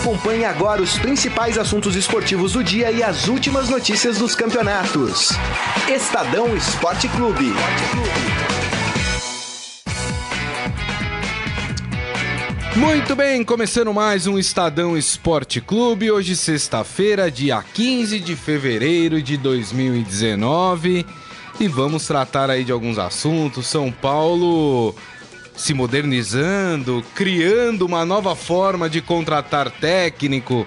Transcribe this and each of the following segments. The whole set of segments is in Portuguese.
Acompanhe agora os principais assuntos esportivos do dia e as últimas notícias dos campeonatos. Estadão Esporte Clube. Muito bem, começando mais um Estadão Esporte Clube. Hoje, sexta-feira, dia 15 de fevereiro de 2019. E vamos tratar aí de alguns assuntos. São Paulo se modernizando, criando uma nova forma de contratar técnico.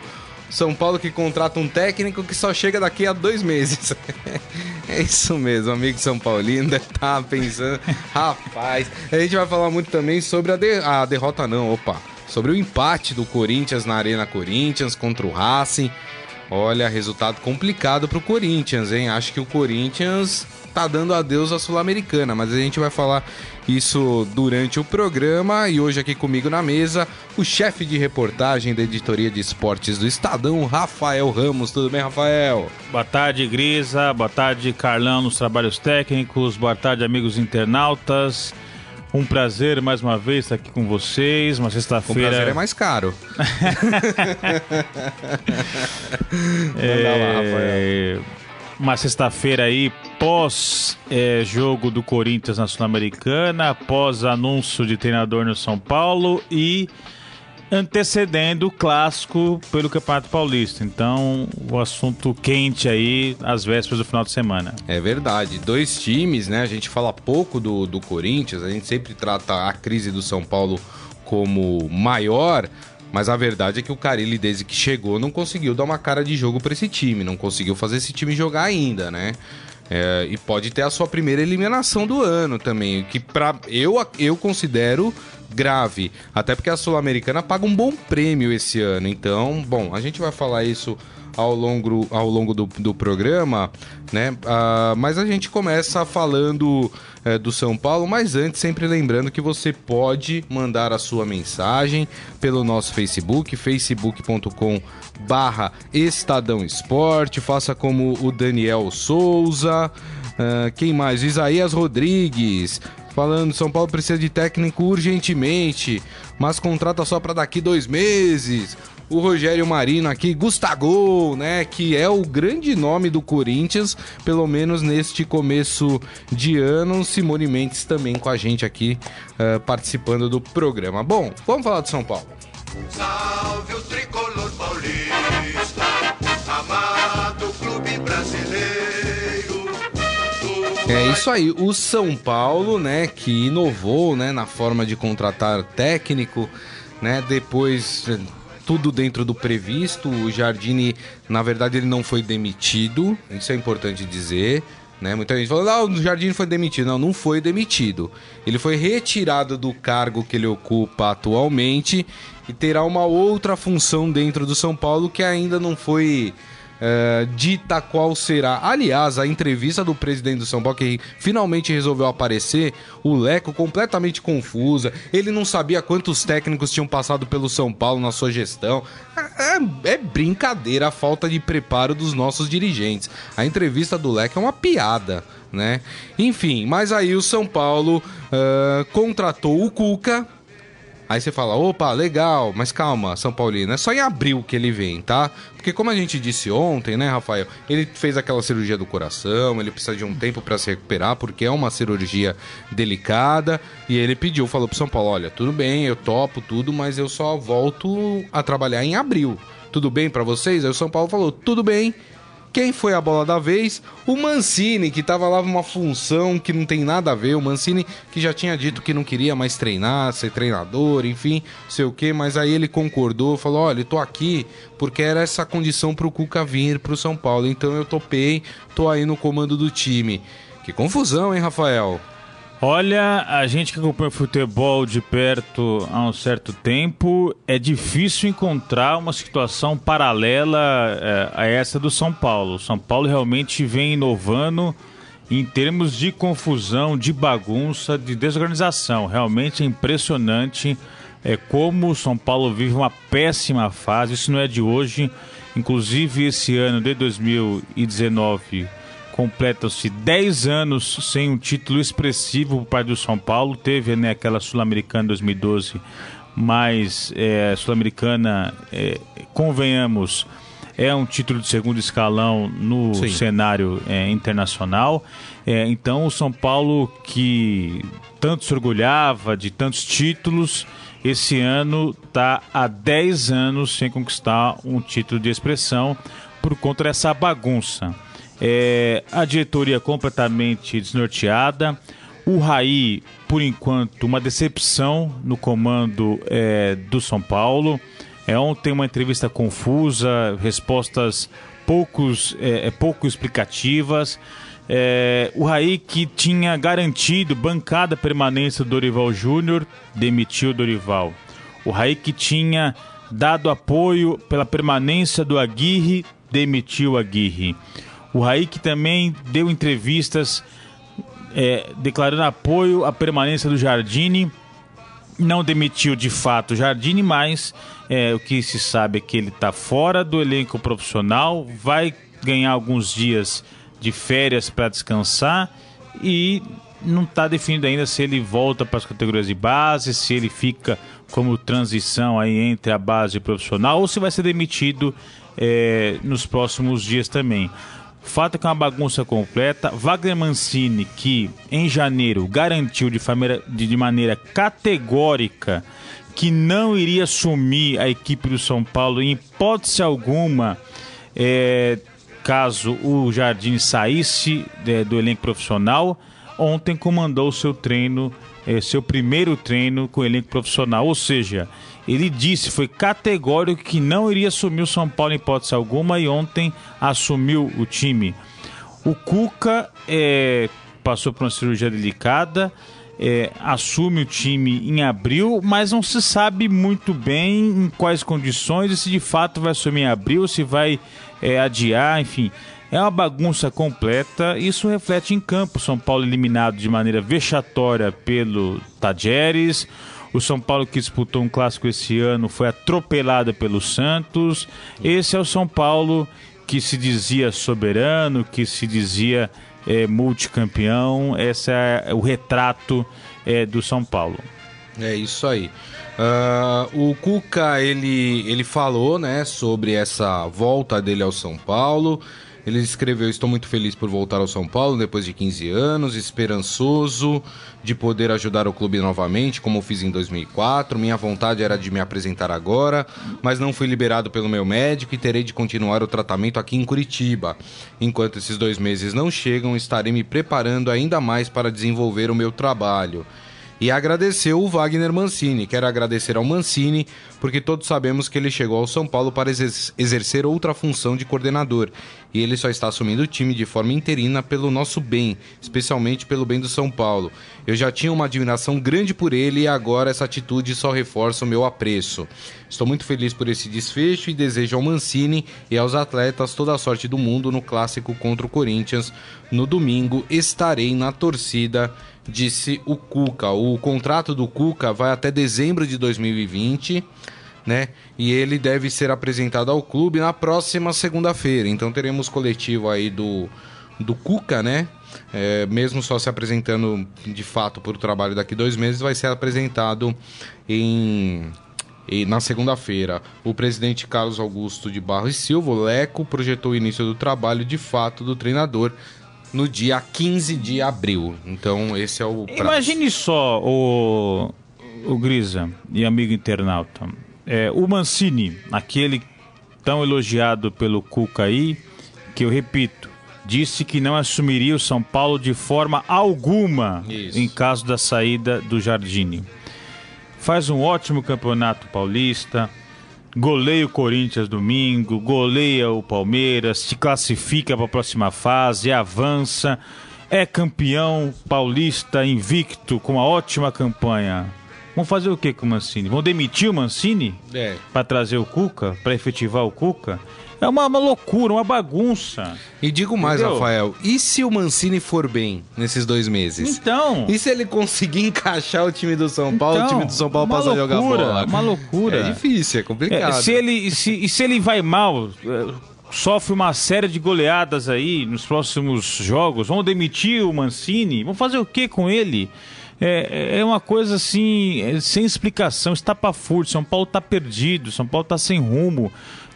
São Paulo que contrata um técnico que só chega daqui a dois meses. é isso mesmo, amigo São Paulino deve estar tá pensando. Rapaz, a gente vai falar muito também sobre a, de... a derrota, não, opa. Sobre o empate do Corinthians na Arena Corinthians contra o Racing. Olha, resultado complicado para o Corinthians, hein? Acho que o Corinthians tá dando adeus à Sul-Americana, mas a gente vai falar isso durante o programa e hoje aqui comigo na mesa o chefe de reportagem da editoria de esportes do Estadão, Rafael Ramos. Tudo bem, Rafael? Boa tarde, Grisa. Boa tarde, Carlão nos trabalhos técnicos. Boa tarde, amigos internautas. Um prazer mais uma vez estar aqui com vocês. Uma sexta-feira. O prazer é mais caro. é... lá, Rafael. Uma sexta-feira aí pós é, jogo do Corinthians na Sul-Americana, após anúncio de treinador no São Paulo e antecedendo o clássico pelo Campeonato Paulista. Então, o assunto quente aí às vésperas do final de semana. É verdade. Dois times, né? A gente fala pouco do, do Corinthians, a gente sempre trata a crise do São Paulo como maior. Mas a verdade é que o Carilli, desde que chegou, não conseguiu dar uma cara de jogo para esse time, não conseguiu fazer esse time jogar ainda, né? É, e pode ter a sua primeira eliminação do ano também, que para eu, eu considero grave. Até porque a Sul-Americana paga um bom prêmio esse ano. Então, bom, a gente vai falar isso ao longo, ao longo do, do programa, né? Uh, mas a gente começa falando uh, do São Paulo, mas antes, sempre lembrando que você pode mandar a sua mensagem pelo nosso Facebook, facebook.com barra Estadão Esporte, faça como o Daniel Souza, uh, quem mais? Isaías Rodrigues, falando São Paulo precisa de técnico urgentemente, mas contrata só para daqui dois meses o Rogério Marino aqui, Gustavo, né, que é o grande nome do Corinthians, pelo menos neste começo de ano. Simone Mendes também com a gente aqui uh, participando do programa. Bom, vamos falar de São Paulo. Salve o tricolor paulista, amado clube brasileiro. É isso aí, o São Paulo, né, que inovou, né, na forma de contratar técnico, né, depois tudo dentro do previsto. O Jardine, na verdade, ele não foi demitido, isso é importante dizer. Né? Muita gente falou, ah, o Jardine foi demitido. Não, não foi demitido. Ele foi retirado do cargo que ele ocupa atualmente e terá uma outra função dentro do São Paulo que ainda não foi uh, dita qual será. Aliás, a entrevista do presidente do São Paulo, que finalmente resolveu aparecer, o Leco completamente confusa. Ele não sabia quantos técnicos tinham passado pelo São Paulo na sua gestão. É, é brincadeira a falta de preparo dos nossos dirigentes. A entrevista do Leco é uma piada. Né? Enfim, mas aí o São Paulo uh, contratou o Cuca, Aí você fala, opa, legal, mas calma, São Paulino, é só em abril que ele vem, tá? Porque como a gente disse ontem, né, Rafael, ele fez aquela cirurgia do coração, ele precisa de um tempo para se recuperar, porque é uma cirurgia delicada, e ele pediu, falou pro São Paulo, olha, tudo bem, eu topo tudo, mas eu só volto a trabalhar em abril. Tudo bem para vocês? Aí o São Paulo falou, tudo bem, quem foi a bola da vez? O Mancini, que estava lá numa função que não tem nada a ver. O Mancini que já tinha dito que não queria mais treinar, ser treinador, enfim, sei o que, mas aí ele concordou, falou: olha, tô aqui porque era essa condição para o Cuca vir para o São Paulo. Então eu topei, tô aí no comando do time. Que confusão, hein, Rafael? Olha, a gente que acompanha futebol de perto há um certo tempo, é difícil encontrar uma situação paralela é, a essa do São Paulo. São Paulo realmente vem inovando em termos de confusão, de bagunça, de desorganização. Realmente é impressionante é, como o São Paulo vive uma péssima fase. Isso não é de hoje. Inclusive, esse ano de 2019 completam-se 10 anos sem um título expressivo por parte do São Paulo. Teve né, aquela Sul-Americana 2012, mas é, Sul-Americana, é, convenhamos, é um título de segundo escalão no Sim. cenário é, internacional. É, então, o São Paulo, que tanto se orgulhava de tantos títulos, esse ano está há 10 anos sem conquistar um título de expressão por conta dessa bagunça. É, a diretoria completamente desnorteada. O Raí, por enquanto, uma decepção no comando é, do São Paulo. É, ontem uma entrevista confusa, respostas poucos, é, é pouco explicativas. É, o Raí que tinha garantido bancada permanência do Dorival Júnior, demitiu o Dorival. O Raí que tinha dado apoio pela permanência do Aguirre, demitiu o Aguirre. O que também deu entrevistas é, declarando apoio à permanência do Jardine, não demitiu de fato o Jardine, mas é, o que se sabe é que ele está fora do elenco profissional, vai ganhar alguns dias de férias para descansar e não está definido ainda se ele volta para as categorias de base, se ele fica como transição aí entre a base e o profissional ou se vai ser demitido é, nos próximos dias também. Fato é que é uma bagunça completa. Wagner Mancini, que em janeiro garantiu de, de maneira categórica que não iria assumir a equipe do São Paulo em hipótese alguma, é, caso o Jardim saísse é, do elenco profissional, ontem comandou seu treino, é, seu primeiro treino com o elenco profissional. Ou seja, ele disse, foi categórico que não iria assumir o São Paulo em hipótese alguma e ontem assumiu o time. O Cuca é, passou por uma cirurgia delicada, é, assume o time em abril, mas não se sabe muito bem em quais condições e se de fato vai assumir em abril, se vai é, adiar, enfim. É uma bagunça completa. Isso reflete em campo. São Paulo eliminado de maneira vexatória pelo Tajeres. O São Paulo que disputou um clássico esse ano foi atropelado pelo Santos. Esse é o São Paulo que se dizia soberano, que se dizia é, multicampeão. Esse é o retrato é, do São Paulo. É isso aí. Uh, o Cuca ele, ele falou né, sobre essa volta dele ao São Paulo. Ele escreveu: Estou muito feliz por voltar ao São Paulo depois de 15 anos, esperançoso de poder ajudar o clube novamente, como fiz em 2004. Minha vontade era de me apresentar agora, mas não fui liberado pelo meu médico e terei de continuar o tratamento aqui em Curitiba. Enquanto esses dois meses não chegam, estarei me preparando ainda mais para desenvolver o meu trabalho e agradeceu o Wagner Mancini. Quero agradecer ao Mancini, porque todos sabemos que ele chegou ao São Paulo para exercer outra função de coordenador. E ele só está assumindo o time de forma interina pelo nosso bem, especialmente pelo bem do São Paulo. Eu já tinha uma admiração grande por ele e agora essa atitude só reforça o meu apreço. Estou muito feliz por esse desfecho e desejo ao Mancini e aos atletas toda a sorte do mundo no clássico contra o Corinthians. No domingo estarei na torcida disse o Cuca. O contrato do Cuca vai até dezembro de 2020, né? E ele deve ser apresentado ao clube na próxima segunda-feira. Então teremos coletivo aí do, do Cuca, né? É, mesmo só se apresentando de fato por trabalho daqui dois meses, vai ser apresentado em na segunda-feira, o presidente Carlos Augusto de Barros Silva, o Leco, projetou o início do trabalho de fato do treinador no dia 15 de abril. Então, esse é o prazo. Imagine só, o, o Grisa e amigo internauta. É, o Mancini, aquele tão elogiado pelo Cuca aí, que eu repito, disse que não assumiria o São Paulo de forma alguma Isso. em caso da saída do Jardine. Faz um ótimo campeonato paulista, goleia o Corinthians domingo, goleia o Palmeiras, se classifica para a próxima fase, avança, é campeão paulista invicto com uma ótima campanha. Vão fazer o que com o Mancini? Vão demitir o Mancini? É. Para trazer o Cuca? Para efetivar o Cuca? É uma, uma loucura, uma bagunça. E digo mais, Entendeu? Rafael, e se o Mancini for bem nesses dois meses? Então. E se ele conseguir encaixar o time do São Paulo, então, o time do São Paulo passa a jogar bola? Uma loucura. É difícil, é complicado. É, se ele, se, e se ele vai mal, sofre uma série de goleadas aí nos próximos jogos. Vamos demitir o Mancini? Vamos fazer o que com ele? É, é uma coisa assim, é, sem explicação, estapafúrdio. São Paulo está perdido, São Paulo está sem rumo.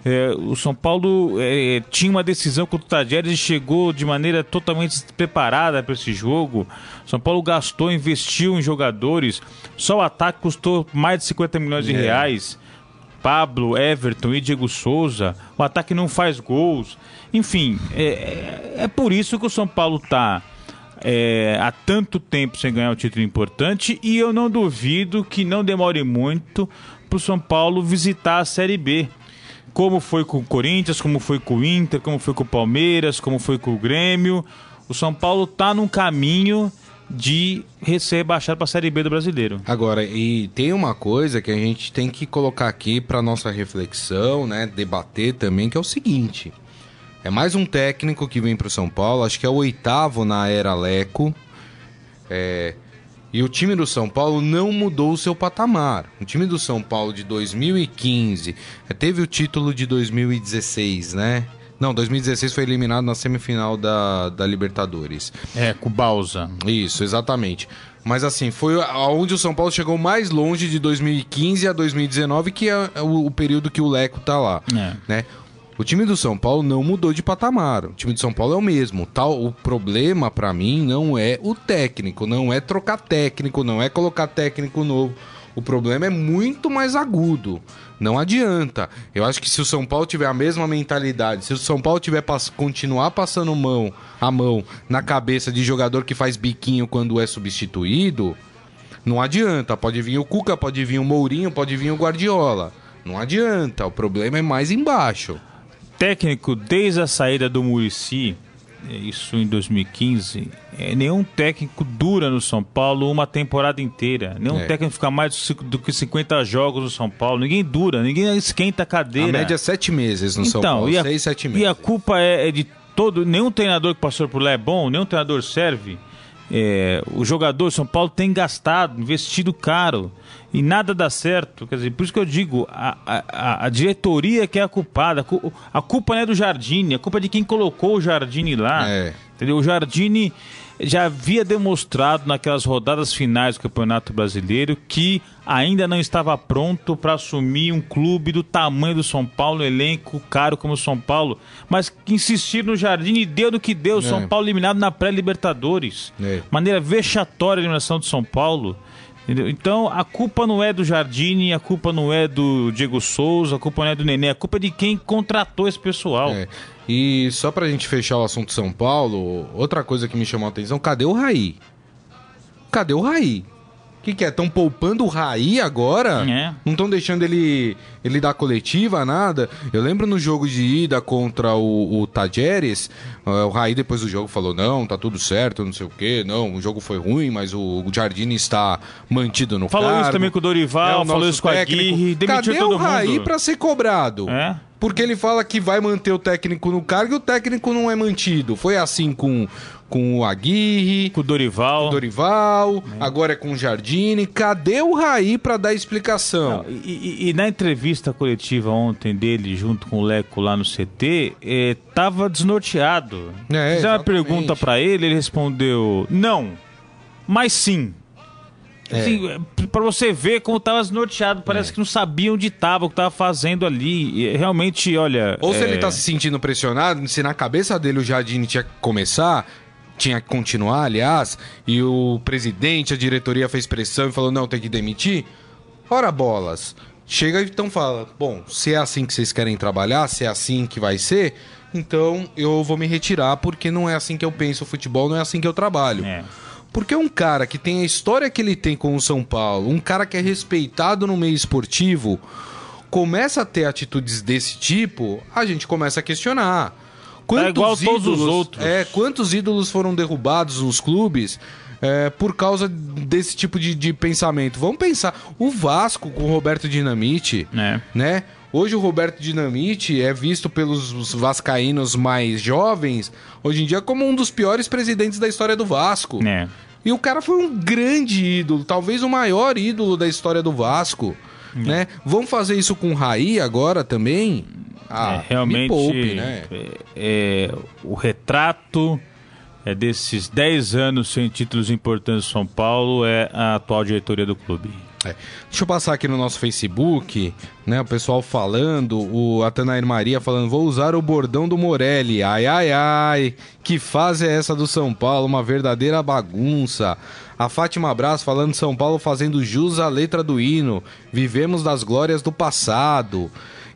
É, o São Paulo é, tinha uma decisão contra o Tadieres e chegou de maneira totalmente despreparada para esse jogo. São Paulo gastou, investiu em jogadores. Só o ataque custou mais de 50 milhões de é. reais. Pablo, Everton e Diego Souza. O ataque não faz gols. Enfim, é, é, é por isso que o São Paulo está é, há tanto tempo sem ganhar um título importante e eu não duvido que não demore muito para o São Paulo visitar a Série B. Como foi com o Corinthians, como foi com o Inter, como foi com o Palmeiras, como foi com o Grêmio. O São Paulo está num caminho de ser rebaixado para a Série B do Brasileiro. Agora, e tem uma coisa que a gente tem que colocar aqui para nossa reflexão, né, debater também, que é o seguinte: é mais um técnico que vem para o São Paulo, acho que é o oitavo na era Leco. É, e o time do São Paulo não mudou o seu patamar. O time do São Paulo de 2015 é, teve o título de 2016, né? Não, 2016 foi eliminado na semifinal da, da Libertadores. É, com o Balsa. Isso, exatamente. Mas assim, foi aonde o São Paulo chegou mais longe de 2015 a 2019, que é o, o período que o Leco tá lá. É. Né? O time do São Paulo não mudou de patamar. O time do São Paulo é o mesmo. Tal, o problema para mim não é o técnico, não é trocar técnico, não é colocar técnico novo. O problema é muito mais agudo. Não adianta. Eu acho que se o São Paulo tiver a mesma mentalidade, se o São Paulo tiver pass continuar passando mão, a mão na cabeça de jogador que faz biquinho quando é substituído, não adianta. Pode vir o Cuca, pode vir o Mourinho, pode vir o Guardiola. Não adianta. O problema é mais embaixo. Técnico desde a saída do Murici é, isso em 2015, é, nenhum técnico dura no São Paulo uma temporada inteira. Nenhum é. técnico fica mais do que 50 jogos no São Paulo. Ninguém dura, ninguém esquenta a cadeira. A média é sete meses no então, São Paulo. E a, seis, sete meses. E a culpa é, é de todo. Nenhum treinador que passou por lá é bom, nenhum treinador serve. É, o jogador São Paulo tem gastado, investido caro e nada dá certo. Quer dizer, por isso que eu digo, a, a, a diretoria que é a culpada. A culpa não é do Jardine, a culpa é de quem colocou o Jardine lá. É. Entendeu? O Jardine já havia demonstrado naquelas rodadas finais do Campeonato Brasileiro que ainda não estava pronto para assumir um clube do tamanho do São Paulo, um elenco caro como o São Paulo, mas que insistir no Jardim e deu no que deu, é. São Paulo eliminado na pré-Libertadores. É. Maneira vexatória a eliminação do São Paulo. Entendeu? Então a culpa não é do Jardine, a culpa não é do Diego Souza, a culpa não é do Nenê, a culpa é de quem contratou esse pessoal. É. E só pra gente fechar o assunto São Paulo, outra coisa que me chamou a atenção, cadê o Raí? Cadê o Raí? Que, que é? Estão poupando o Raí agora? É. Não estão deixando ele, ele dar coletiva, nada? Eu lembro no jogo de ida contra o, o Tajeres, uh, o Raí depois do jogo falou: não, tá tudo certo, não sei o quê, não, o jogo foi ruim, mas o, o Jardine está mantido no falou cargo. Falou isso também com o Dorival, é o falou isso com a Aguirre, demitiu Cadê todo o Raí para ser cobrado? É? Porque ele fala que vai manter o técnico no cargo e o técnico não é mantido. Foi assim com com o Aguirre, com o Dorival, com o Dorival é. agora é com o Jardine. Cadê o Raí para dar explicação? Não, e, e, na entrevista coletiva ontem dele, junto com o Leco lá no CT, é, tava desnorteado. É, Fizeram uma pergunta para ele, ele respondeu: não, mas sim. É. Assim, para você ver como tava desnorteado, parece é. que não sabia onde tava, o que tava fazendo ali. E, realmente, olha. Ou se ele é tá se sentindo pressionado, se na cabeça dele o Jardine tinha que começar, tinha que continuar, aliás, e o presidente, a diretoria fez pressão e falou: não, tem que demitir. Ora bolas. Chega e então fala: bom, se é assim que vocês querem trabalhar, se é assim que vai ser, então eu vou me retirar porque não é assim que eu penso o futebol, não é assim que eu trabalho. É. Porque um cara que tem a história que ele tem com o São Paulo, um cara que é respeitado no meio esportivo, começa a ter atitudes desse tipo, a gente começa a questionar. Quantos é igual ídolos, todos os outros. É, quantos ídolos foram derrubados nos clubes é, por causa desse tipo de, de, pensamento? Vamos pensar. O Vasco com o Roberto Dinamite, é. né? Hoje o Roberto Dinamite é visto pelos vascaínos mais jovens, hoje em dia, como um dos piores presidentes da história do Vasco. É. E o cara foi um grande ídolo, talvez o maior ídolo da história do Vasco. É. Né? Vamos fazer isso com o Raí agora também? Ah, é, realmente poupe, né? é, é, o retrato é desses 10 anos sem títulos importantes do São Paulo é a atual diretoria do clube. É. Deixa eu passar aqui no nosso Facebook, né? O pessoal falando, o Atanair Maria falando, vou usar o bordão do Morelli. Ai, ai, ai, que fase é essa do São Paulo? Uma verdadeira bagunça. A Fátima Braz falando São Paulo fazendo jus à letra do hino. Vivemos das glórias do passado.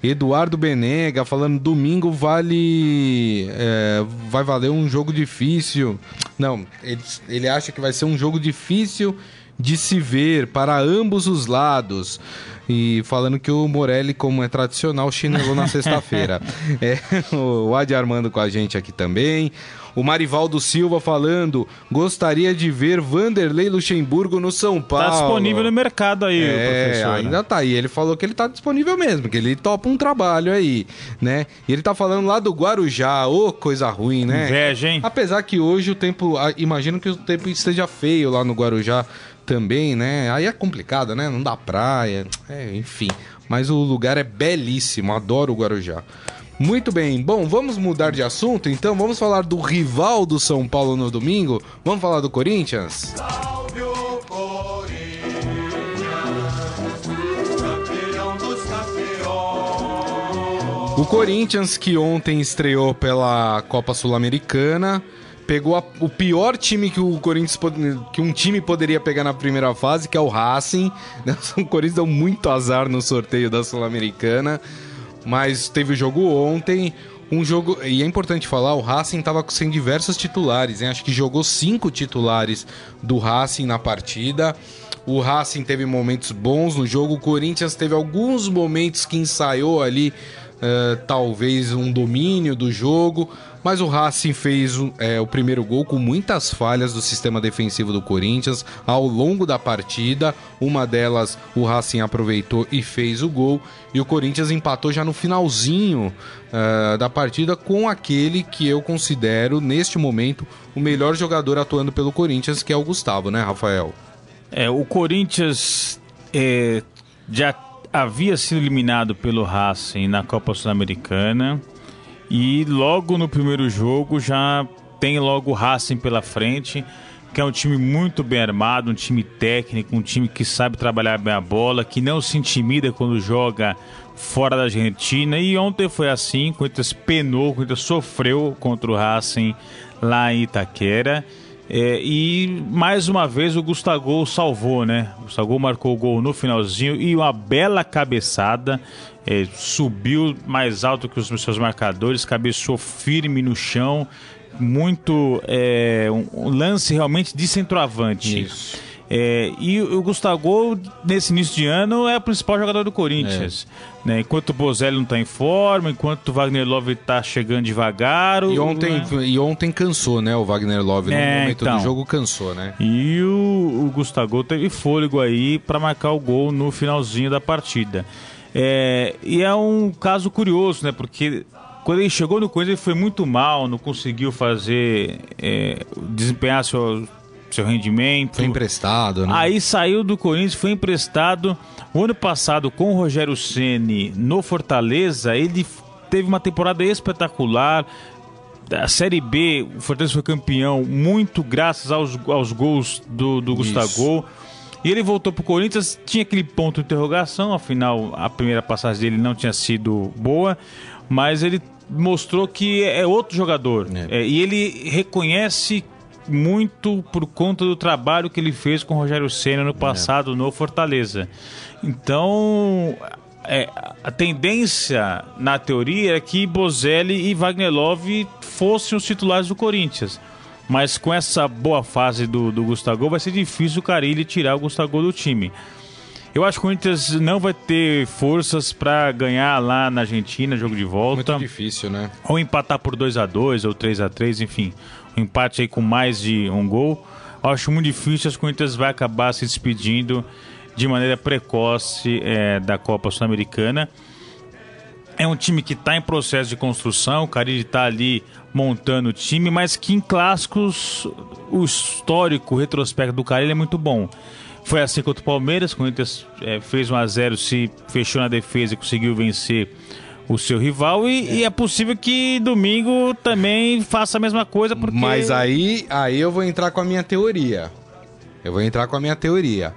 Eduardo Benega falando domingo vale. É, vai valer um jogo difícil. Não, ele, ele acha que vai ser um jogo difícil de se ver para ambos os lados. E falando que o Morelli, como é tradicional, chinelou na sexta-feira. é, o Adi Armando com a gente aqui também. O Marivaldo Silva falando, gostaria de ver Vanderlei Luxemburgo no São Paulo. Tá disponível no mercado aí, é, professor. Ainda tá aí. Ele falou que ele tá disponível mesmo, que ele topa um trabalho aí, né? E ele tá falando lá do Guarujá, ô oh, coisa ruim, né? Inveja, hein? Apesar que hoje o tempo, imagino que o tempo esteja feio lá no Guarujá também, né? Aí é complicado, né? Não dá praia, é, enfim. Mas o lugar é belíssimo, adoro o Guarujá. Muito bem, bom, vamos mudar de assunto então, vamos falar do rival do São Paulo no domingo? Vamos falar do Corinthians? Salve o Corinthians, campeão dos campeões. O Corinthians que ontem estreou pela Copa Sul-Americana pegou a, o pior time que o Corinthians que um time poderia pegar na primeira fase, que é o Racing. O Corinthians deu muito azar no sorteio da Sul-Americana, mas teve o jogo ontem. Um jogo. E é importante falar, o Racing estava sem diversos titulares, hein? Acho que jogou cinco titulares do Racing na partida. O Racing teve momentos bons no jogo. O Corinthians teve alguns momentos que ensaiou ali, uh, talvez um domínio do jogo mas o Racing fez é, o primeiro gol com muitas falhas do sistema defensivo do Corinthians ao longo da partida. Uma delas o Racing aproveitou e fez o gol. E o Corinthians empatou já no finalzinho uh, da partida com aquele que eu considero, neste momento, o melhor jogador atuando pelo Corinthians, que é o Gustavo, né, Rafael? É, o Corinthians é, já havia sido eliminado pelo Racing na Copa Sul-Americana e logo no primeiro jogo já tem logo o Racing pela frente, que é um time muito bem armado, um time técnico, um time que sabe trabalhar bem a bola, que não se intimida quando joga fora da Argentina. E ontem foi assim, o Corinthians penou, o sofreu contra o Racing lá em Itaquera. É, e mais uma vez o Gustavo salvou, né? O Gustavo marcou o gol no finalzinho e uma bela cabeçada é, subiu mais alto que os seus marcadores, cabeçou firme no chão, muito é, um, lance realmente de centroavante. Isso. É, e o Gustavo, nesse início de ano, é o principal jogador do Corinthians. É. Né? Enquanto o Bozelli não está em forma, enquanto o Wagner Love está chegando devagar. E ontem, né? e ontem cansou, né? O Wagner Love, no é, momento então. do jogo, cansou, né? E o, o Gustavo teve fôlego aí para marcar o gol no finalzinho da partida. É, e é um caso curioso, né? Porque quando ele chegou no Corinthians ele foi muito mal, não conseguiu fazer é, desempenhar seu, seu rendimento. Foi emprestado, né? Aí saiu do Corinthians, foi emprestado. O ano passado, com o Rogério Ceni no Fortaleza, ele teve uma temporada espetacular. A Série B, o Fortaleza foi campeão muito graças aos, aos gols do, do Gustavo. E ele voltou pro Corinthians, tinha aquele ponto de interrogação, afinal a primeira passagem dele não tinha sido boa, mas ele mostrou que é outro jogador. É. É, e ele reconhece muito por conta do trabalho que ele fez com o Rogério Senna no passado é. no Fortaleza. Então, é, a tendência na teoria é que Bozelli e Wagner Love fossem os titulares do Corinthians. Mas com essa boa fase do, do Gustavo, vai ser difícil o Carilli tirar o Gustavo do time. Eu acho que o Corinthians não vai ter forças para ganhar lá na Argentina, jogo de volta. Muito difícil, né? Ou empatar por 2 a 2 ou 3 a 3 enfim. Empate aí com mais de um gol. Acho muito difícil, as Corinthians vai acabar se despedindo de maneira precoce é, da Copa Sul-Americana. É um time que está em processo de construção, o Carilli está ali montando o time, mas que em clássicos o histórico, o retrospecto do Carilli é muito bom. Foi assim contra o Palmeiras, o Inter é, fez 1 a 0 se fechou na defesa e conseguiu vencer o seu rival e é. e é. possível que domingo também faça a mesma coisa porque Mas aí, aí eu vou entrar com a minha teoria. Eu vou entrar com a minha teoria.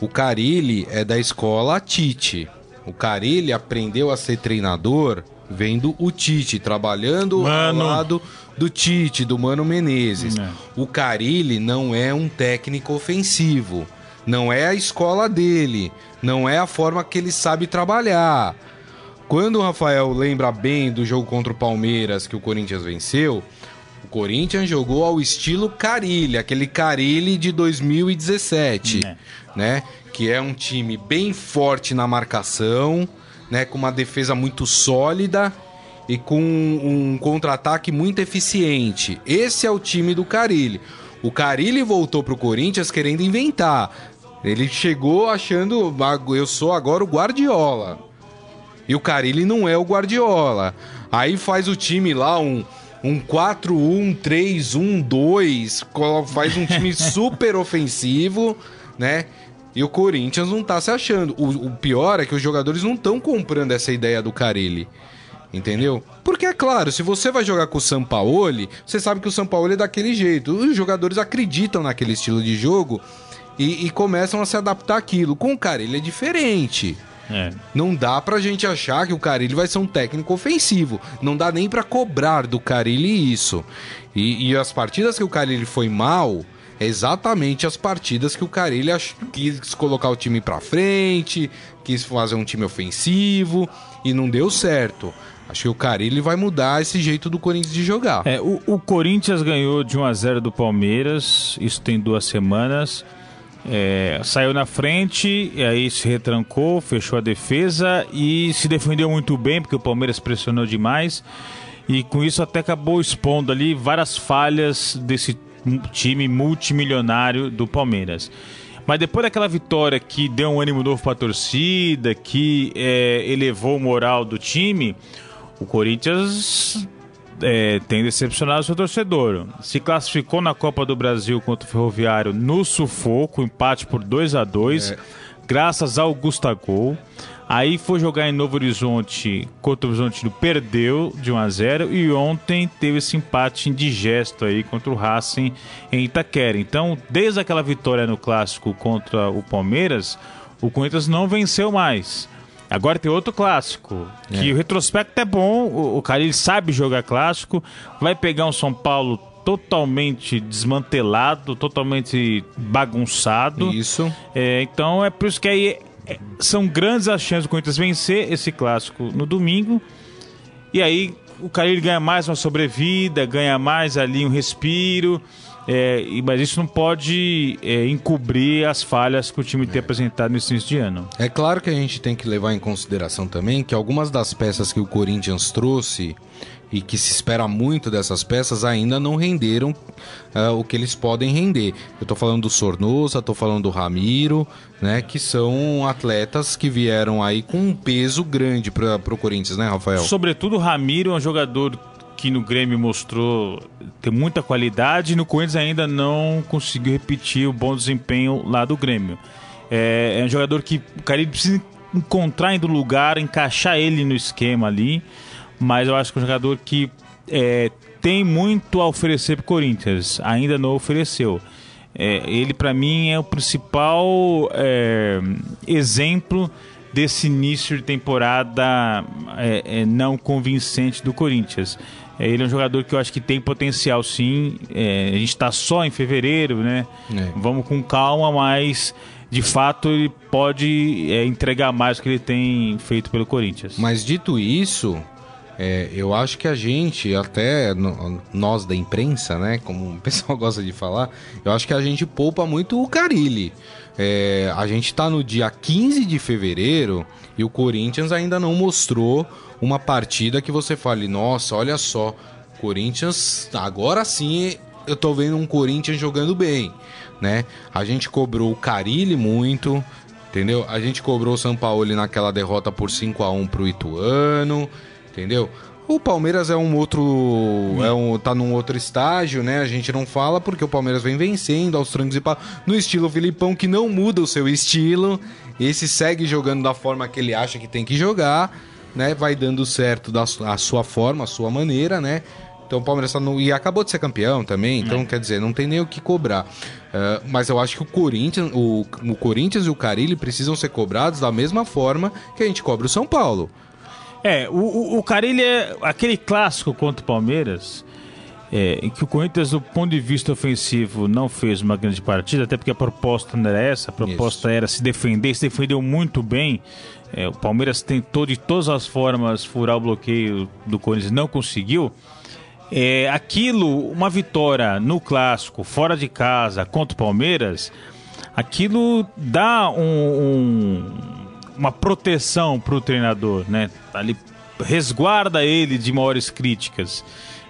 O Carilli é da escola Tite. O Carilli aprendeu a ser treinador vendo o Tite trabalhando Mano. ao lado do Tite, do Mano Menezes. É. O Carilli não é um técnico ofensivo. Não é a escola dele. Não é a forma que ele sabe trabalhar. Quando o Rafael lembra bem do jogo contra o Palmeiras que o Corinthians venceu, o Corinthians jogou ao estilo Carilli, aquele Carilli de 2017, é. né? Que é um time bem forte na marcação, né? Com uma defesa muito sólida e com um contra-ataque muito eficiente. Esse é o time do Carilli. O Carilli voltou pro Corinthians querendo inventar. Ele chegou achando, ah, eu sou agora o Guardiola. E o Carilli não é o Guardiola. Aí faz o time lá um um 4-1, 3-1, 2, faz um time super ofensivo, né? E o Corinthians não tá se achando. O, o pior é que os jogadores não estão comprando essa ideia do Carilli. Entendeu? Porque é claro, se você vai jogar com o Sampaoli, você sabe que o Sampaoli é daquele jeito. Os jogadores acreditam naquele estilo de jogo e, e começam a se adaptar àquilo. Com o Carilli é diferente. É. Não dá pra gente achar que o Carilli vai ser um técnico ofensivo. Não dá nem para cobrar do Carilli isso. E, e, as partidas que o Carilli foi mal, é exatamente as partidas que o Carilli quis colocar o time pra frente, quis fazer um time ofensivo e não deu certo. Acho que o Carilli vai mudar esse jeito do Corinthians de jogar. É, o, o Corinthians ganhou de 1 a 0 do Palmeiras, isso tem duas semanas. É, saiu na frente, aí se retrancou, fechou a defesa e se defendeu muito bem, porque o Palmeiras pressionou demais. E com isso até acabou expondo ali várias falhas desse time multimilionário do Palmeiras. Mas depois daquela vitória que deu um ânimo novo para a torcida, que é, elevou o moral do time, o Corinthians é, tem decepcionado o seu torcedor. Se classificou na Copa do Brasil contra o Ferroviário no sufoco, empate por 2 a 2 é. graças ao Gustavo. Aí foi jogar em Novo Horizonte contra o Horizonte, perdeu de 1 a 0 e ontem teve esse empate indigesto aí contra o Racing em Itaquera. Então, desde aquela vitória no clássico contra o Palmeiras, o Corinthians não venceu mais. Agora tem outro clássico, que é. o retrospecto é bom, o, o cara ele sabe jogar clássico, vai pegar um São Paulo totalmente desmantelado, totalmente bagunçado. Isso. É, então é por isso que aí é, são grandes as chances do Corinthians vencer esse clássico no domingo. E aí o cara ele ganha mais uma sobrevida, ganha mais ali um respiro. É, mas isso não pode é, encobrir as falhas que o time tem apresentado nesse início de ano. É claro que a gente tem que levar em consideração também que algumas das peças que o Corinthians trouxe e que se espera muito dessas peças ainda não renderam uh, o que eles podem render. Eu estou falando do Sornosa, estou falando do Ramiro, né, que são atletas que vieram aí com um peso grande para o Corinthians, né, Rafael? Sobretudo o Ramiro é um jogador que no Grêmio mostrou ter muita qualidade e no Corinthians ainda não conseguiu repetir o bom desempenho lá do Grêmio. É, é um jogador que o Caribe precisa encontrar em lugar, encaixar ele no esquema ali, mas eu acho que é um jogador que é, tem muito a oferecer para o Corinthians, ainda não ofereceu. É, ele, para mim, é o principal é, exemplo desse início de temporada é, é, não convincente do Corinthians. É, ele é um jogador que eu acho que tem potencial sim. É, a gente está só em fevereiro, né? É. Vamos com calma, mas de fato ele pode é, entregar mais do que ele tem feito pelo Corinthians. Mas dito isso, é, eu acho que a gente, até no, nós da imprensa, né? Como o pessoal gosta de falar, eu acho que a gente poupa muito o Carilli. É, a gente está no dia 15 de fevereiro e o Corinthians ainda não mostrou uma partida que você fale, nossa, olha só, Corinthians, agora sim eu tô vendo um Corinthians jogando bem, né? A gente cobrou o Carilli muito, entendeu? A gente cobrou o São Paulo naquela derrota por 5 a 1 pro Ituano, entendeu? O Palmeiras é um outro. É um, tá num outro estágio, né? A gente não fala porque o Palmeiras vem vencendo aos trancos e pá, no estilo Filipão, que não muda o seu estilo. Esse segue jogando da forma que ele acha que tem que jogar. né? Vai dando certo da a sua forma, a sua maneira, né? Então o Palmeiras tá no... e acabou de ser campeão também, então é. quer dizer, não tem nem o que cobrar. Uh, mas eu acho que o Corinthians, o, o Corinthians e o Carilli precisam ser cobrados da mesma forma que a gente cobra o São Paulo. É, o, o, é aquele clássico contra o Palmeiras. É, em que o Corinthians, do ponto de vista ofensivo, não fez uma grande partida, até porque a proposta não era essa, a proposta Isso. era se defender, se defendeu muito bem. É, o Palmeiras tentou de todas as formas furar o bloqueio do Corinthians, não conseguiu. É, aquilo, uma vitória no clássico, fora de casa, contra o Palmeiras, aquilo dá um, um, uma proteção para o treinador, né? Ali resguarda ele de maiores críticas.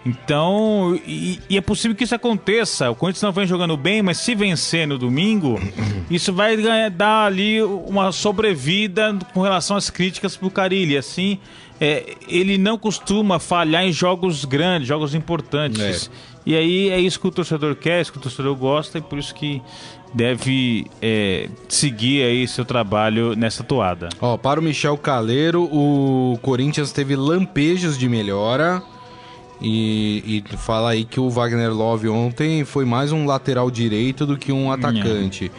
Então, e, e, é possível que isso aconteça. O Corinthians não vem jogando bem, mas se vencer no domingo, isso vai ganhar, dar ali uma sobrevida com relação às críticas pro Carilli. Assim, é, ele não costuma falhar em jogos grandes, jogos importantes. É. E aí é isso que o torcedor quer, é isso que o torcedor gosta, e por isso que deve é, seguir aí seu trabalho nessa toada. Ó, para o Michel Caleiro, o Corinthians teve lampejos de melhora. E, e fala aí que o Wagner Love ontem foi mais um lateral direito do que um atacante.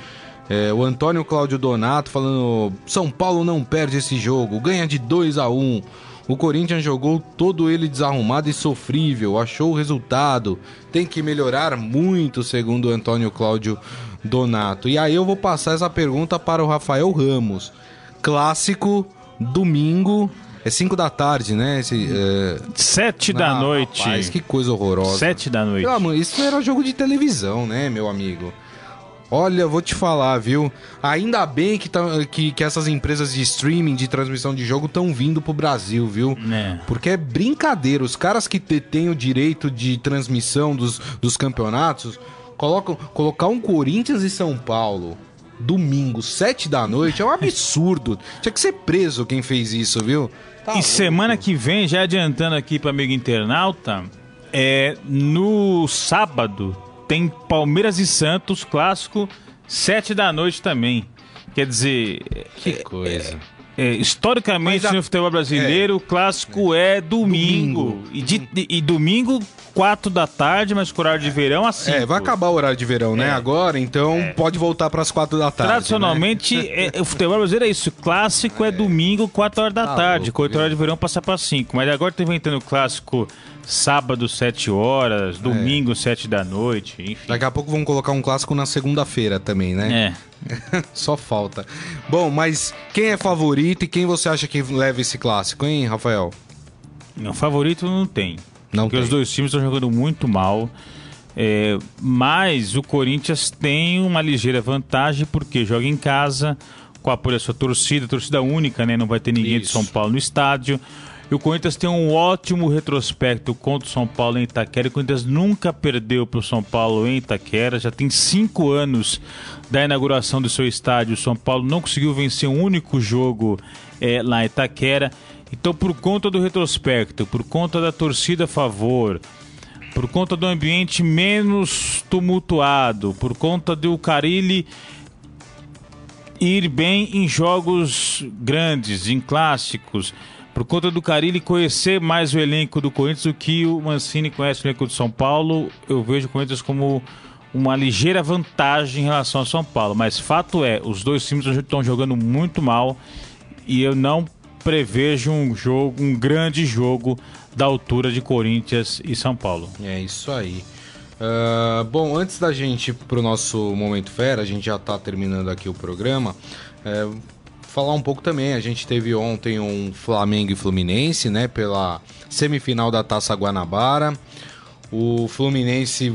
É, o Antônio Cláudio Donato falando: São Paulo não perde esse jogo, ganha de 2 a 1 um. O Corinthians jogou todo ele desarrumado e sofrível, achou o resultado, tem que melhorar muito, segundo o Antônio Cláudio Donato. E aí eu vou passar essa pergunta para o Rafael Ramos. Clássico, domingo, é 5 da tarde, né? Esse, é... Sete da ah, noite. Rapaz, que coisa horrorosa. Sete da noite. Ah, mano, isso era jogo de televisão, né, meu amigo? Olha, vou te falar, viu? Ainda bem que, tá, que, que essas empresas de streaming, de transmissão de jogo, estão vindo pro Brasil, viu? É. Porque é brincadeira. Os caras que têm o direito de transmissão dos, dos campeonatos colocam colocar um Corinthians e São Paulo domingo, sete da noite, é um absurdo. Tinha que ser preso quem fez isso, viu? Tá e louco. semana que vem, já adiantando aqui para amigo internauta, é no sábado tem Palmeiras e Santos clássico sete da noite também. Quer dizer, que é, coisa. É, historicamente a... no futebol brasileiro, é. o clássico é, domingo. domingo. E, de, e domingo 4 da tarde, mas com horário de verão assim. É, vai acabar o horário de verão, né? É. Agora, então é. pode voltar para as 4 da tarde. Tradicionalmente, né? é, o futebol brasileiro é isso. Clássico é, domingo, 4 horas da tá tarde. com horário de verão passa para 5. Mas agora tá inventando o clássico sábado, 7 horas, domingo, é. 7 da noite, enfim. Daqui a pouco vamos colocar um clássico na segunda-feira também, né? É. Só falta. Bom, mas quem é favorito e quem você acha que leva esse clássico, hein, Rafael? Não, favorito não tem. Não porque tem. os dois times estão jogando muito mal. É, mas o Corinthians tem uma ligeira vantagem porque joga em casa, com apoio da sua torcida, torcida única, né? Não vai ter ninguém Isso. de São Paulo no estádio. E o Corinthians tem um ótimo retrospecto contra o São Paulo em Itaquera. O Corinthians nunca perdeu para o São Paulo em Itaquera. Já tem cinco anos da inauguração do seu estádio. O São Paulo não conseguiu vencer um único jogo é, lá em Itaquera. Então, por conta do retrospecto, por conta da torcida a favor, por conta do ambiente menos tumultuado, por conta do Carilli ir bem em jogos grandes, em clássicos, por conta do Carilli conhecer mais o elenco do Corinthians do que o Mancini conhece o elenco do São Paulo, eu vejo o Corinthians como uma ligeira vantagem em relação ao São Paulo. Mas fato é, os dois times estão jogando muito mal e eu não prevejo um jogo, um grande jogo da altura de Corinthians e São Paulo. É isso aí. Uh, bom, antes da gente ir pro nosso Momento Fera, a gente já está terminando aqui o programa. Uh, falar um pouco também, a gente teve ontem um Flamengo e Fluminense, né, pela semifinal da Taça Guanabara. O Fluminense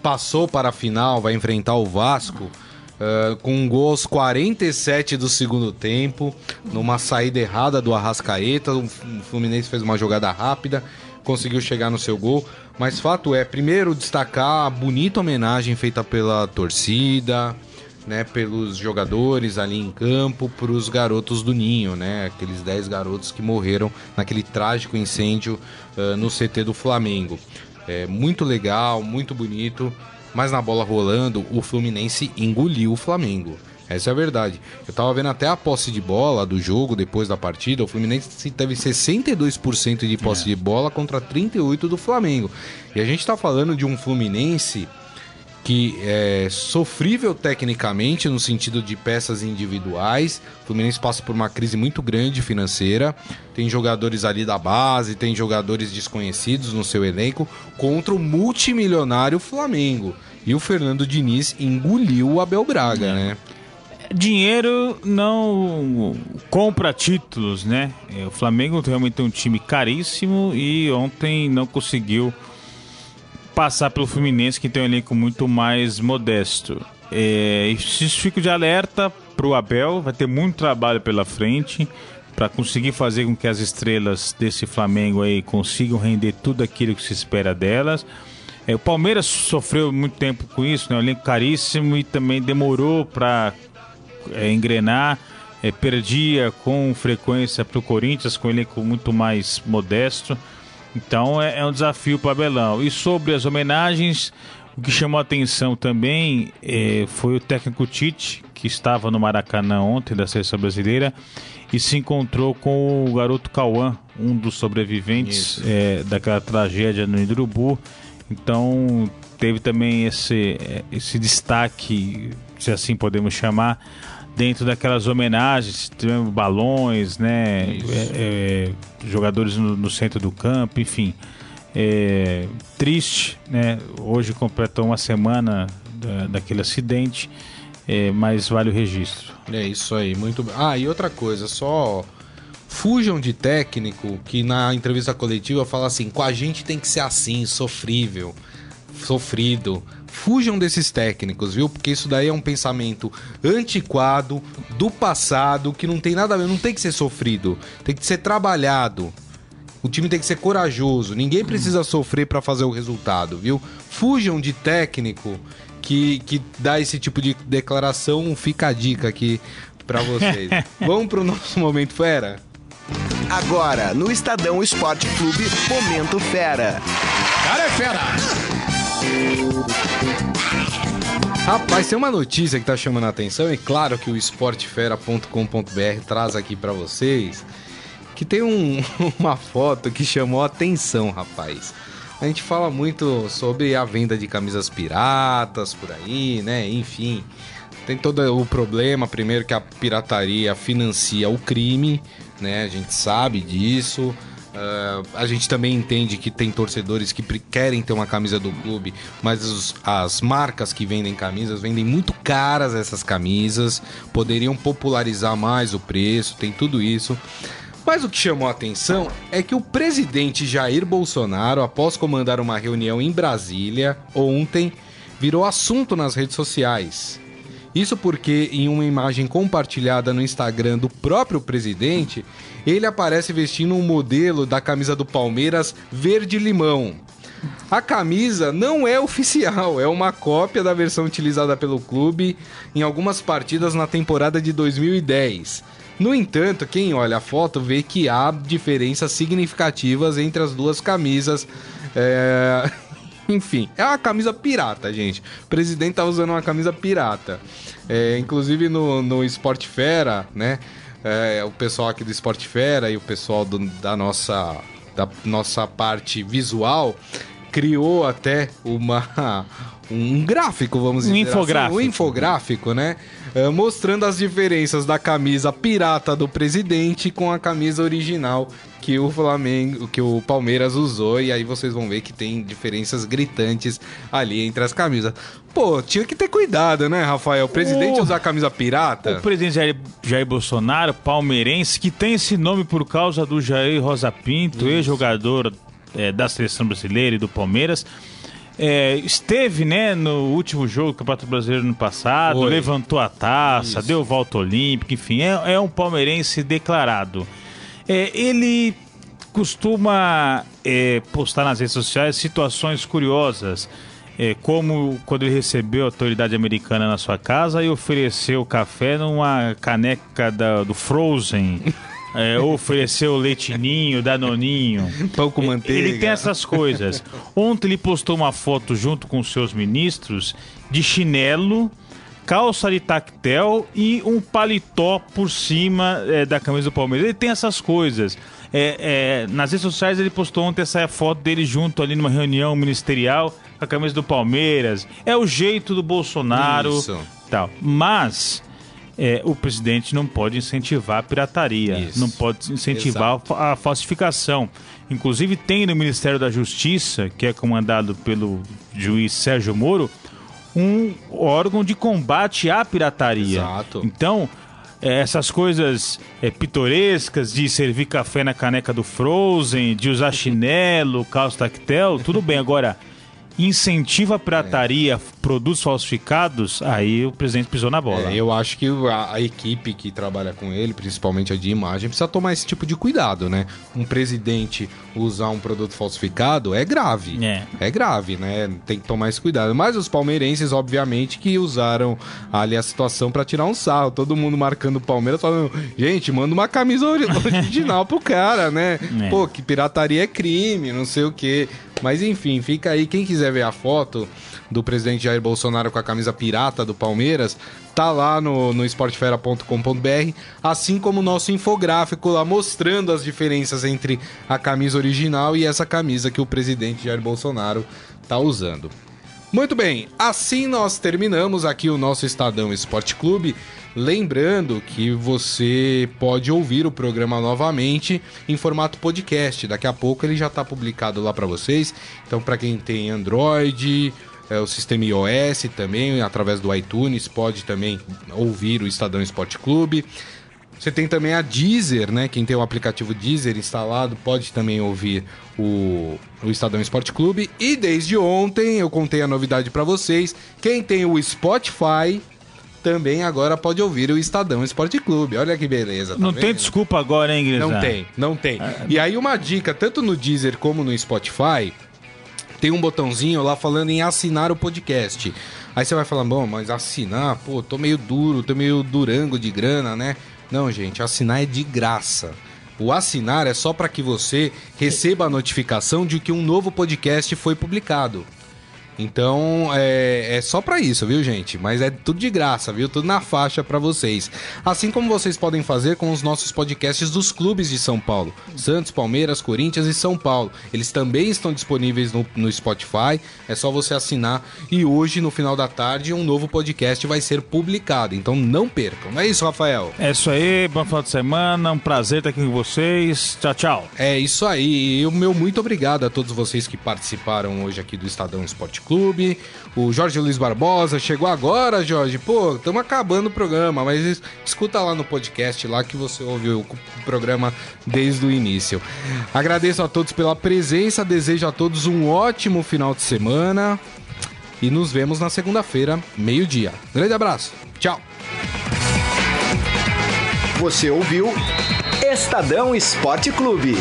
passou para a final, vai enfrentar o Vasco. Uh, com um gol aos 47 do segundo tempo, numa saída errada do Arrascaeta. O Fluminense fez uma jogada rápida, conseguiu chegar no seu gol. Mas fato é, primeiro destacar a bonita homenagem feita pela torcida, né, pelos jogadores ali em campo, para os garotos do Ninho, né, aqueles 10 garotos que morreram naquele trágico incêndio uh, no CT do Flamengo. É muito legal, muito bonito mas na bola rolando, o Fluminense engoliu o Flamengo. Essa é a verdade. Eu tava vendo até a posse de bola do jogo depois da partida. O Fluminense teve 62% de posse é. de bola contra 38% do Flamengo. E a gente tá falando de um Fluminense que é sofrível tecnicamente no sentido de peças individuais. O Fluminense passa por uma crise muito grande financeira. Tem jogadores ali da base, tem jogadores desconhecidos no seu elenco contra o multimilionário Flamengo. E o Fernando Diniz engoliu o Abel Braga, é. né? Dinheiro não compra títulos, né? O Flamengo realmente tem um time caríssimo e ontem não conseguiu passar pelo Fluminense, que tem um elenco muito mais modesto. É, fico de alerta para o Abel, vai ter muito trabalho pela frente para conseguir fazer com que as estrelas desse Flamengo aí consigam render tudo aquilo que se espera delas. É, o Palmeiras sofreu muito tempo com isso, né? Um elenco caríssimo e também demorou para é, engrenar. É, perdia com frequência para o Corinthians, com um elenco muito mais modesto. Então é, é um desafio para Abelão. E sobre as homenagens, o que chamou a atenção também é, foi o técnico Tite, que estava no Maracanã ontem da seleção brasileira e se encontrou com o garoto Cauã, um dos sobreviventes é, daquela tragédia no Idrubu. Então teve também esse, é, esse destaque, se assim podemos chamar, dentro daquelas homenagens, tivemos balões, né? É, é, jogadores no, no, centro do campo, enfim. É, triste, né? Hoje completou uma semana da, daquele acidente, é, mas vale o registro. É isso aí, muito bem. Ah, e outra coisa, só fujam de técnico que na entrevista coletiva fala assim: com a gente tem que ser assim, sofrível, sofrido Fujam desses técnicos, viu? Porque isso daí é um pensamento antiquado, do passado, que não tem nada a ver, não tem que ser sofrido, tem que ser trabalhado. O time tem que ser corajoso, ninguém precisa sofrer para fazer o resultado, viu? Fujam de técnico que, que dá esse tipo de declaração, fica a dica aqui para vocês. Vamos pro nosso momento fera? Agora, no Estadão Esporte Clube, Momento Fera. Cara é fera! Rapaz, tem uma notícia que tá chamando a atenção e claro que o esportefera.com.br traz aqui para vocês que tem um, uma foto que chamou a atenção, rapaz. A gente fala muito sobre a venda de camisas piratas por aí, né? Enfim, tem todo o problema, primeiro que a pirataria financia o crime, né? A gente sabe disso. Uh, a gente também entende que tem torcedores que querem ter uma camisa do clube, mas os, as marcas que vendem camisas vendem muito caras essas camisas, poderiam popularizar mais o preço, tem tudo isso. Mas o que chamou a atenção é que o presidente Jair Bolsonaro, após comandar uma reunião em Brasília ontem, virou assunto nas redes sociais. Isso porque, em uma imagem compartilhada no Instagram do próprio presidente, ele aparece vestindo um modelo da camisa do Palmeiras verde-limão. A camisa não é oficial, é uma cópia da versão utilizada pelo clube em algumas partidas na temporada de 2010. No entanto, quem olha a foto vê que há diferenças significativas entre as duas camisas. É... Enfim, é uma camisa pirata, gente. O presidente tá usando uma camisa pirata. É, inclusive no, no Sport Fera, né? É, o pessoal aqui do Sport Fera e o pessoal do, da, nossa, da nossa parte visual criou até uma um gráfico, vamos um dizer infográfico. Assim, um infográfico, né? É, mostrando as diferenças da camisa pirata do presidente com a camisa original que o Flamengo, que o Palmeiras usou e aí vocês vão ver que tem diferenças gritantes ali entre as camisas. Pô, tinha que ter cuidado, né, Rafael? O presidente o... usar camisa pirata. O presidente Jair, Jair, Bolsonaro, palmeirense, que tem esse nome por causa do Jair Rosa Pinto, ex-jogador é, da seleção brasileira e do Palmeiras. É, esteve né, no último jogo do Campeonato Brasileiro no passado, Foi. levantou a taça, Isso. deu volta olímpica, enfim, é, é um palmeirense declarado. É, ele costuma é, postar nas redes sociais situações curiosas, é, como quando ele recebeu a autoridade americana na sua casa e ofereceu café numa caneca da, do Frozen. É, ofereceu leitinho, danoninho. Pão com manteiga. Ele tem essas coisas. Ontem ele postou uma foto junto com seus ministros de chinelo calça de tactel e um paletó por cima é, da camisa do Palmeiras. Ele tem essas coisas. É, é, nas redes sociais ele postou ontem essa foto dele junto ali numa reunião ministerial com a camisa do Palmeiras. É o jeito do Bolsonaro. Isso. Tal. Mas é, o presidente não pode incentivar a pirataria, Isso. não pode incentivar a falsificação. Inclusive tem no Ministério da Justiça, que é comandado pelo juiz Sérgio Moro, um órgão de combate à pirataria. Exato. Então, é, essas coisas é, pitorescas de servir café na caneca do Frozen, de usar chinelo, calça tactel, tudo bem. Agora, incentiva a pirataria, produtos falsificados, aí o presidente pisou na bola. É, eu acho que a, a equipe que trabalha com ele, principalmente a de imagem, precisa tomar esse tipo de cuidado, né? Um presidente usar um produto falsificado é grave. É. grave, né? Tem que tomar esse cuidado. Mas os palmeirenses, obviamente, que usaram ali a situação pra tirar um sarro. Todo mundo marcando o Palmeiras, falando, gente, manda uma camisa ori- original pro cara, né? É. Pô, que pirataria é crime, não sei o quê. Mas enfim, fica aí. Quem quiser ver a foto do presidente Jair Bolsonaro com a camisa pirata do Palmeiras, tá lá no, no esportefera.com.br, assim como o nosso infográfico lá mostrando as diferenças entre a camisa original e essa camisa que o presidente Jair Bolsonaro tá usando. Muito bem, assim nós terminamos aqui o nosso Estadão Esporte Clube. Lembrando que você pode ouvir o programa novamente em formato podcast. Daqui a pouco ele já está publicado lá para vocês. Então, para quem tem Android, é, o sistema iOS também, através do iTunes, pode também ouvir o Estadão Esporte Clube. Você tem também a Deezer, né? Quem tem o aplicativo Deezer instalado pode também ouvir o, o Estadão Esporte Clube. E desde ontem eu contei a novidade para vocês. Quem tem o Spotify também agora pode ouvir o Estadão Esporte Clube. Olha que beleza. tá não tem vendo? desculpa agora, hein, Grisão? Não tem, não tem. E aí uma dica, tanto no Deezer como no Spotify, tem um botãozinho lá falando em assinar o podcast. Aí você vai falar, bom, mas assinar, pô, tô meio duro, tô meio durango de grana, né? Não, gente, assinar é de graça. O assinar é só para que você receba a notificação de que um novo podcast foi publicado. Então é, é só pra isso, viu, gente? Mas é tudo de graça, viu? Tudo na faixa pra vocês. Assim como vocês podem fazer com os nossos podcasts dos clubes de São Paulo: Santos, Palmeiras, Corinthians e São Paulo. Eles também estão disponíveis no, no Spotify. É só você assinar. E hoje, no final da tarde, um novo podcast vai ser publicado. Então não percam. Não é isso, Rafael? É isso aí, bom final de semana, um prazer estar aqui com vocês. Tchau, tchau. É isso aí. E o meu muito obrigado a todos vocês que participaram hoje aqui do Estadão Esporte Clube. O Jorge Luiz Barbosa chegou agora, Jorge. Pô, estamos acabando o programa, mas es- escuta lá no podcast lá que você ouviu o programa desde o início. Agradeço a todos pela presença, desejo a todos um ótimo final de semana e nos vemos na segunda-feira, meio-dia. Grande abraço. Tchau. Você ouviu Estadão Esporte Clube.